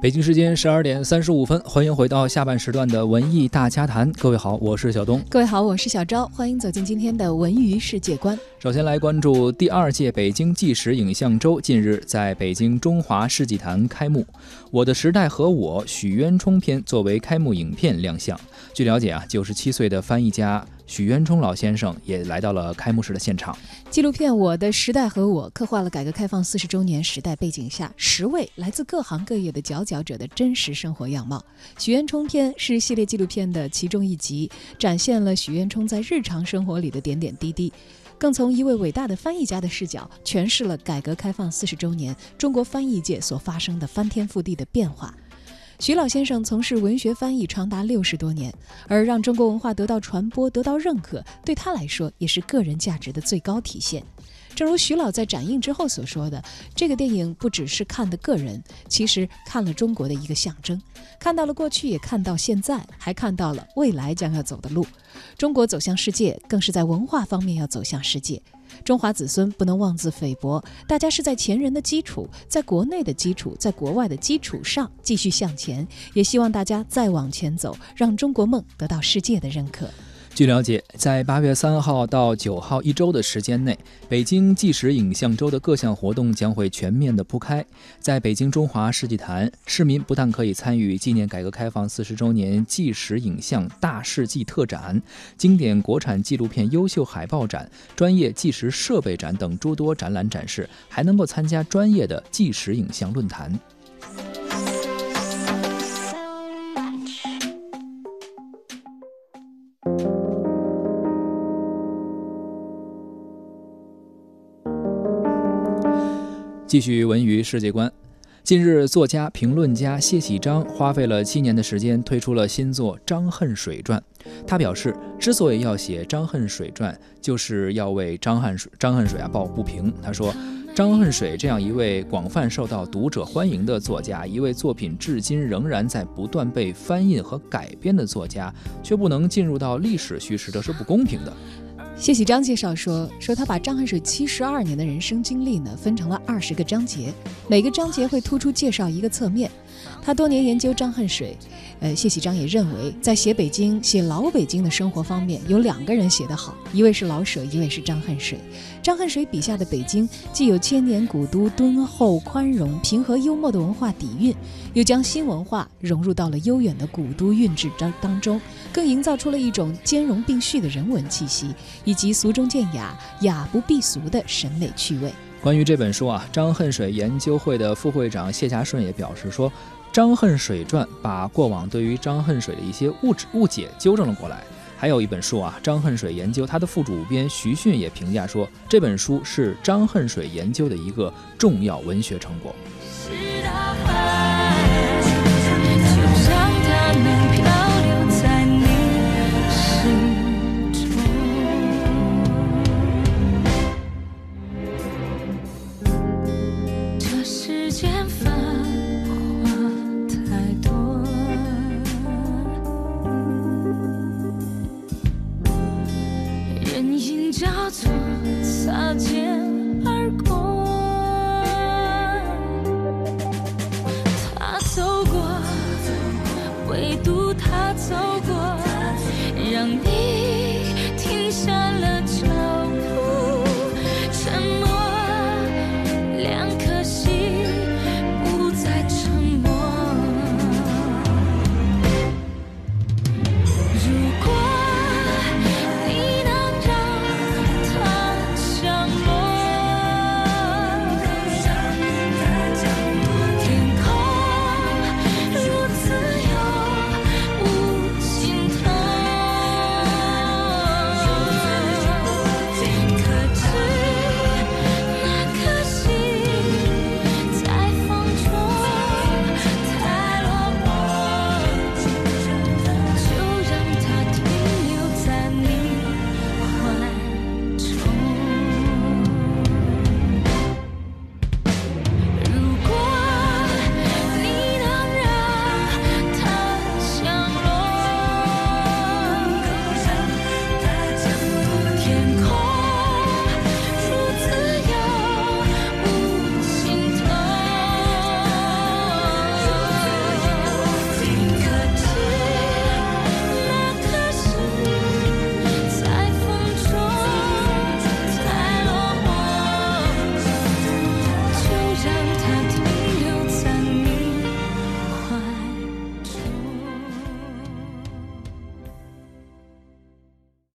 北京时间十二点三十五分，欢迎回到下半时段的文艺大家谈。各位好，我是小东。各位好，我是小昭。欢迎走进今天的文娱世界观。首先来关注第二届北京纪实影像周近日在北京中华世纪坛开幕，《我的时代和我》许渊冲篇作为开幕影片亮相。据了解啊，九十七岁的翻译家。许渊冲老先生也来到了开幕式的现场。纪录片《我的时代和我》刻画了改革开放四十周年时代背景下十位来自各行各业的佼佼者的真实生活样貌。许渊冲篇是系列纪录片的其中一集，展现了许渊冲在日常生活里的点点滴滴，更从一位伟大的翻译家的视角诠释了改革开放四十周年中国翻译界所发生的翻天覆地的变化。徐老先生从事文学翻译长达六十多年，而让中国文化得到传播、得到认可，对他来说也是个人价值的最高体现。正如徐老在展映之后所说的，这个电影不只是看的个人，其实看了中国的一个象征，看到了过去，也看到现在，还看到了未来将要走的路。中国走向世界，更是在文化方面要走向世界。中华子孙不能妄自菲薄，大家是在前人的基础，在国内的基础，在国外的基础上继续向前，也希望大家再往前走，让中国梦得到世界的认可。据了解，在八月三号到九号一周的时间内，北京纪实影像周的各项活动将会全面的铺开。在北京中华世纪坛，市民不但可以参与纪念改革开放四十周年纪实影像大世纪特展、经典国产纪录片优秀海报展、专业纪实设备展等诸多展览展示，还能够参加专业的纪实影像论坛。继续文娱世界观。近日，作家、评论家谢喜章花费了七年的时间推出了新作《张恨水传》。他表示，之所以要写《张恨水传》，就是要为张恨水张恨水啊抱不平。他说，张恨水这样一位广泛受到读者欢迎的作家，一位作品至今仍然在不断被翻印和改编的作家，却不能进入到历史叙事，这是不公平的。谢喜章介绍说：“说他把张恨水七十二年的人生经历呢，分成了二十个章节，每个章节会突出介绍一个侧面。他多年研究张恨水，呃，谢喜章也认为，在写北京、写老北京的生活方面，有两个人写得好，一位是老舍，一位是张恨水。张恨水笔下的北京，既有千年古都敦厚、宽容、平和、幽默的文化底蕴，又将新文化融入到了悠远的古都韵致当当中，更营造出了一种兼容并蓄的人文气息。”以及俗中见雅、雅不避俗的审美趣味。关于这本书啊，张恨水研究会的副会长谢家顺也表示说，《张恨水传》把过往对于张恨水的一些物质误解纠正了过来。还有一本书啊，《张恨水研究》，他的副主编徐迅也评价说，这本书是张恨水研究的一个重要文学成果。想你。